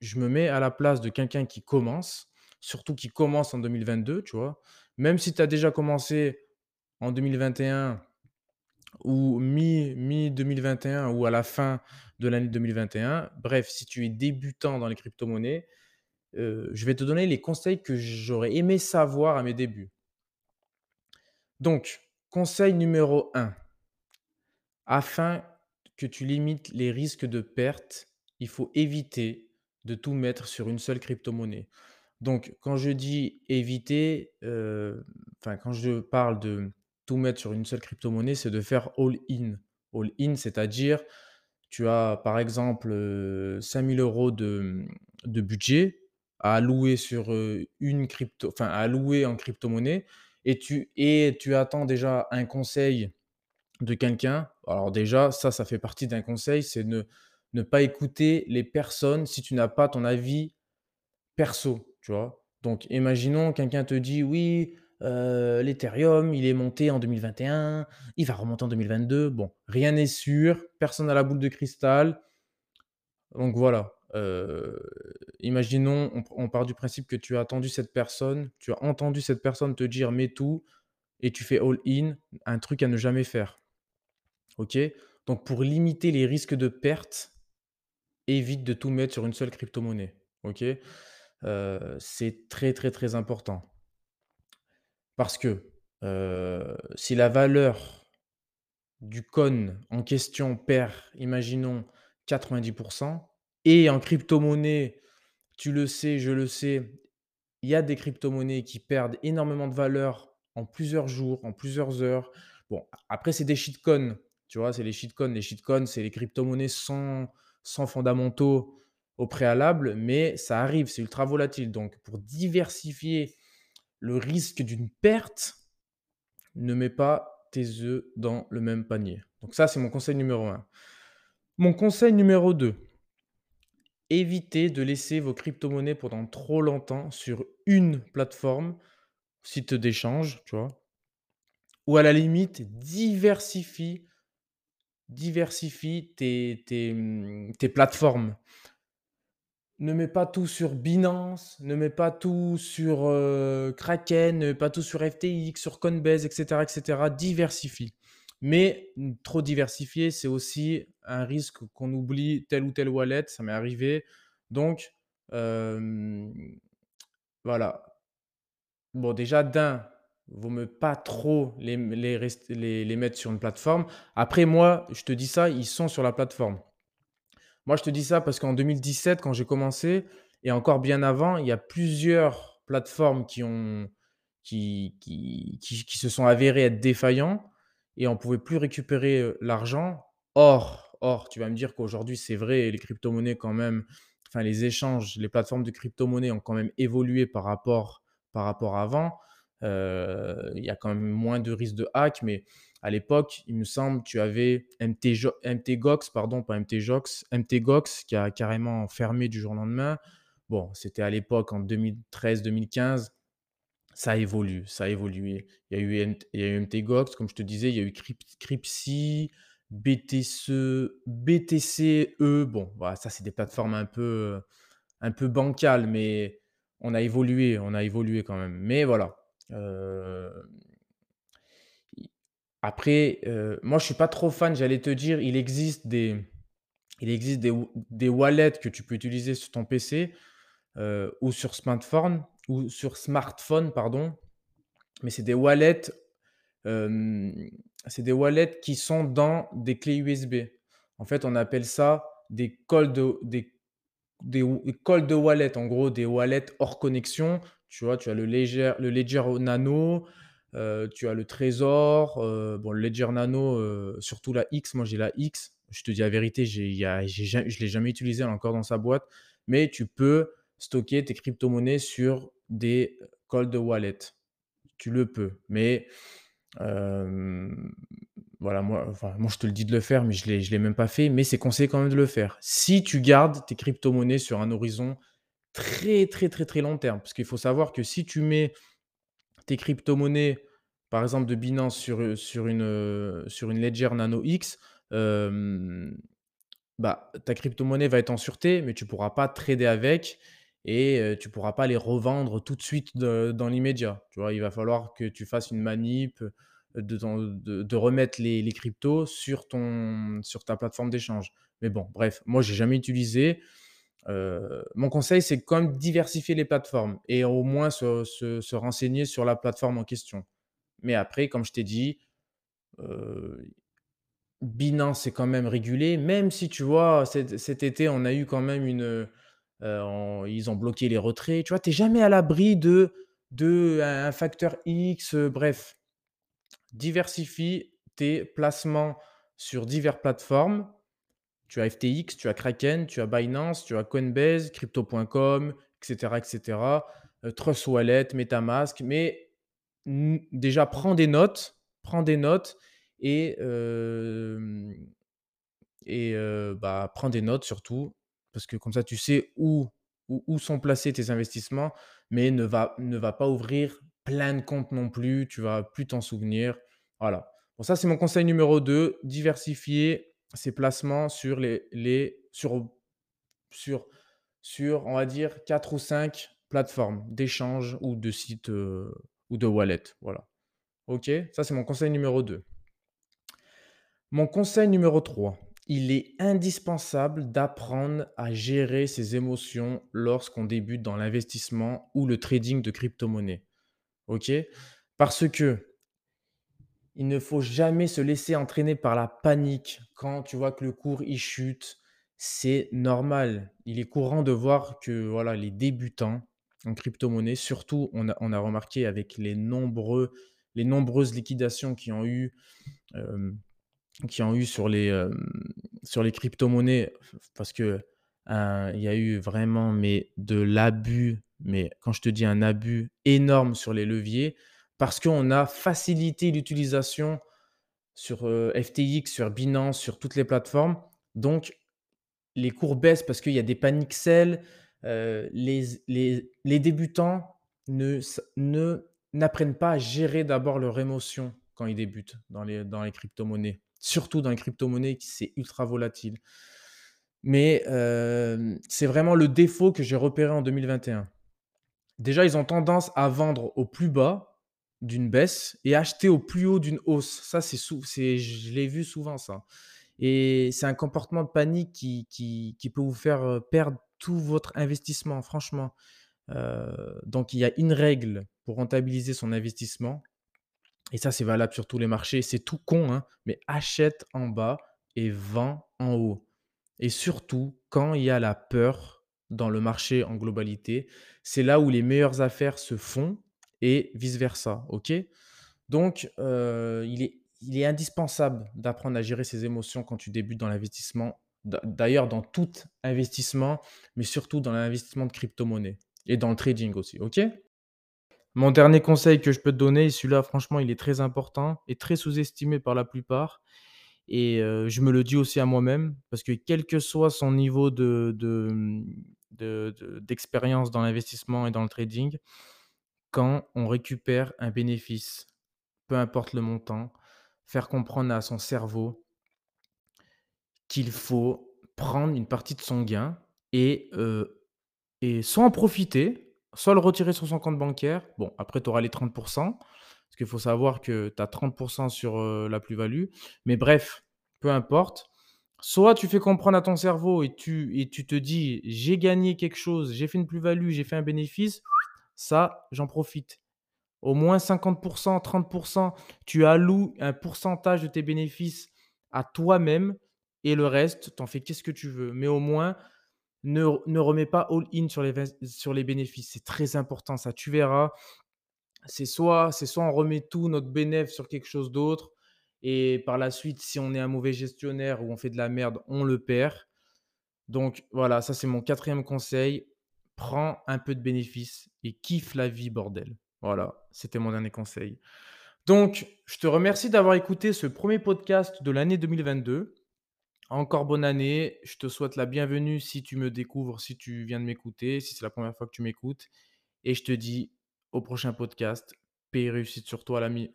je me mets à la place de quelqu'un qui commence, surtout qui commence en 2022, tu vois? Même si tu as déjà commencé en 2021 ou mi mi-2021 ou à la fin de l'année 2021, bref, si tu es débutant dans les cryptomonnaies, heu, je vais te donner les conseils que j'aurais aimé savoir à mes débuts. Donc, conseil numéro un, afin que tu limites les risques de perte, il faut éviter de tout mettre sur une seule crypto-monnaie. Donc, quand je dis éviter, heu, enfin, quand je parle de tout mettre sur une seule crypto-monnaie, c'est de faire all-in. All-in, c'est-à-dire, tu as par exemple, heu, 5 000 € de, de budget à allouer sur, heu, une crypto enfin, à allouer en crypto-monnaie et tu et tu attends déjà un conseil de quelqu'un. Alors déjà, ça, ça fait partie d'un conseil, c'est ne ne pas écouter les personnes si tu n'as pas ton avis perso, tu vois? Donc imaginons quelqu'un te dit: «Oui, heu, l'Ethereum, il est monté en 2021, il va remonter en 2022». Bon, rien n'est sûr, personne n'a la boule de cristal. Donc voilà, heu, imaginons, on on part du principe que tu as attendu cette personne, tu as entendu cette personne te dire: «Mets tout» et tu fais all in, un truc à ne jamais faire. OK? Donc pour limiter les risques de perte, évite de tout mettre sur une seule crypto-monnaie. OK? Heu, c'est très, très, très important. Parce que, heu, si la valeur du coin en question perd, imaginons 90% et en crypto-monnaie, tu le sais, je le sais, il y a des crypto-monnaies qui perdent énormément de valeur en plusieurs jours, en plusieurs heures. Bon, après, c'est des shitcoins, tu vois? C'est les shitcoins. Les shitcoins, c'est les crypto-monnaies sans sans fondamentaux au préalable, mais ça arrive, c'est ultra volatile. Donc pour diversifier le risque d'une perte, ne mets pas tes œufs dans le même panier. Donc ça, c'est mon conseil numéro un. Mon conseil numéro 2, évitez de laisser vos crypto-monnaies pendant trop longtemps sur une plateforme, site d'échange, tu vois? Ou à la limite, diversifie diversifie tes tes, mmh, tes plateformes. Ne mets pas tout sur Binance, ne mets pas tout sur, Kraken, ne mets pas tout sur FTX, sur Coinbase et cetera et cetera. Diversifie. Mais, mmh, trop diversifier, c'est aussi un risque qu'on oublie telle ou telle wallet, ça m'est arrivé. Donc, voilà. Bon déjà d'un, vaut mieux pas trop les les mettre sur une plateforme. Après moi, je te dis ça, ils sont sur la plateforme. Moi, je te dis ça parce qu'en 2017, quand j'ai commencé et encore bien avant, il y a plusieurs plateformes qui ont qui qui qui se sont avérées être défaillants et on pouvait plus récupérer, heu, l'argent. Or or, tu vas me dire qu'aujourd'hui, c'est vrai, les cryptomonnaies quand même, enfin les échanges, les plateformes de cryptomonnaies ont quand même évolué par rapport par rapport à avant. Heu, il y a quand même moins de risques de hack, mais à l'époque, il me semble, tu avais MTGOX, pardon, pas MTJOX, MTGOX qui a carrément fermé du jour au lendemain. Bon, c'était à l'époque en 2013-2015. Ça évolue, ça a évolué. Il y a eu il y a eu MTGOX, comme je te disais, il y a eu Cryp Crypsi, BTC BTCE. Bon, voilà, ça, c'est des plateformes un peu, un peu bancales, mais on a évolué, on a évolué quand même. Mais voilà, après, moi, je suis pas trop fan, j'allais te dire, il existe des il existe des des wallets que tu peux utiliser sur ton PC, ou sur smartphone ou sur smartphone, pardon. Mais c'est des wallets, c'est des wallets qui sont dans des clés USB. En fait, on appelle ça des cold des des w cold wallet, en gros, des wallets hors connexion. Tu vois, tu as le Ledger le Ledger Nano, heu, tu as le Trésor, heu, bon, le Ledger Nano, heu, surtout la X, moi j'ai la X. Je te dis la vérité, je l'ai jamais utilisé, elle est encore dans sa boîte. Mais tu peux stocker tes cryptomonnaies sur des, cold wallet. Tu le peux, mais voilà, moi moi, je te le dis de le faire, mais je l'ai je l'ai même pas fait, mais c'est conseillé quand même de le faire. Si tu gardes tes cryptomonnaies sur un horizon très, très, très, très long terme. Parce qu'il faut savoir que si tu mets tes cryptomonnaies, par exemple de Binance sur, heu, sur une, heu, sur une Ledger Nano X, bah, ta crypto-monnaie va être en sûreté, mais tu pourras pas trader avec et heu, tu pourras pas les revendre tout de suite dans l'immédiat. Tu vois? Il va falloir que tu fasses une manip, de de de remettre les les cryptos sur ton sur ta plateforme d'échange. Mais bon, bref, moi j'ai jamais utilisé. Heu, mon conseil, c'est quand même diversifier les plateformes et au moins se se se renseigner sur la plateforme en question. Mais après, comme je t'ai dit, heu, Binance c'est quand même régulé, même si tu vois, cet été, on a eu quand même une, on ils ont bloqué les retraits. Tu vois, tu es jamais à l'abri de de un facteur X, heu, bref. Diversifie tes placements sur diverses plateformes. Tu as FTX, tu as Kraken, tu as Binance, tu as Coinbase, Crypto.com, et cetera, et cetera, heu, Trust Wallet, MetaMask, mais déjà prends des notes, prends des notes et et heu, bah, prends des notes surtout, parce que comme ça tu sais où sont placés tes investissements, mais ne va ne va pas ouvrir plein de comptes non plus, tu vas plus t'en souvenir. Voilà. Bon ça, c'est mon conseil numéro 2, diversifier ses placements sur les sur sur sur, on va dire 4 ou 5 plateformes d'échange ou de sites, heu, ou de wallet, voilà. OK? Ça, c'est mon conseil numéro 2. Mon conseil numéro 3, il est indispensable d'apprendre à gérer ses émotions lorsqu'on débute dans l'investissement ou le trading de crypto-monnaie. OK? Parce que il ne faut jamais se laisser entraîner par la panique quand tu vois que le cours il chute. C'est normal. Il est courant de voir que voilà, les débutants en crypto-monnaie, surtout on a, remarqué avec les, nombreuses liquidations qui ont eu, euh, euh, sur les crypto-monnaies, parce que euh, il y a eu vraiment mais, de l'abus, mais quand je te dis un abus énorme sur les leviers, parce qu'on a facilité l'utilisation sur euh, FTX, sur Binance, sur toutes les plateformes. Donc, les cours baissent parce qu'il y a des paniques sell. Euh, les, débutants ne, ne, n'apprennent pas à gérer d'abord leur émotion quand ils débutent dans les, dans les crypto-monnaies. Surtout dans les crypto-monnaies, c'est ultra volatile. Mais euh, c'est vraiment le défaut que j'ai repéré en 2021. Déjà, ils ont tendance à vendre au plus bas d'une baisse et acheter au plus haut d'une hausse. Ça, c'est, c'est je l'ai vu souvent, ça. Et c'est un comportement de panique qui, qui, peut vous faire perdre tout votre investissement, franchement. Euh, donc, il y a une règle pour rentabiliser son investissement. Et ça, c'est valable sur tous les marchés. C'est tout con, hein, mais achète en bas et vend en haut. Et surtout, quand il y a la peur dans le marché en globalité, c'est là où les meilleures affaires se font et vice-versa. OK? Donc, euh, il, est, indispensable d'apprendre à gérer ses émotions quand tu débutes dans l'investissement. D'ailleurs, dans tout investissement, mais surtout dans l'investissement de crypto-monnaie et dans le trading aussi. OK? Mon dernier conseil que je peux te donner, celui-là, franchement, il est très important et très sous-estimé par la plupart. Et euh, je me le dis aussi à moi-même, parce que quel que soit son niveau de, d'expérience de, dans l'investissement et dans le trading, on récupère un bénéfice, peu importe le montant, faire comprendre à son cerveau qu'il faut prendre une partie de son gain et, euh, et soit en profiter, soit le retirer sur son compte bancaire. Bon, après, tu auras les 30%, parce qu'il faut savoir que tu as 30% sur euh, la plus-value. Mais bref, peu importe. Soit tu fais comprendre à ton cerveau et tu, et tu te dis, j'ai gagné quelque chose, j'ai fait une plus-value, j'ai fait un bénéfice, ça, j'en profite. Au moins 50%, 30%, tu alloues un pourcentage de tes bénéfices à toi-même et le reste, tu en fais qu'est-ce que tu veux. Mais au moins, ne, ne remets pas all-in sur les, sur les bénéfices. C'est très important ça. Tu verras, c'est soit, c'est soit on remet tout notre bénéfice sur quelque chose d'autre et par la suite, si on est un mauvais gestionnaire ou on fait de la merde, on le perd. Donc voilà, ça c'est mon quatrième conseil prends un peu de bénéfice et kiffe la vie, bordel. Voilà, c'était mon dernier conseil. Donc, je te remercie d'avoir écouté ce premier podcast de l'année 2022. Encore bonne année. Je te souhaite la bienvenue si tu me découvres, si tu viens de m'écouter, si c'est la première fois que tu m'écoutes. Et je te dis au prochain podcast. Paix réussite sur toi, l'ami.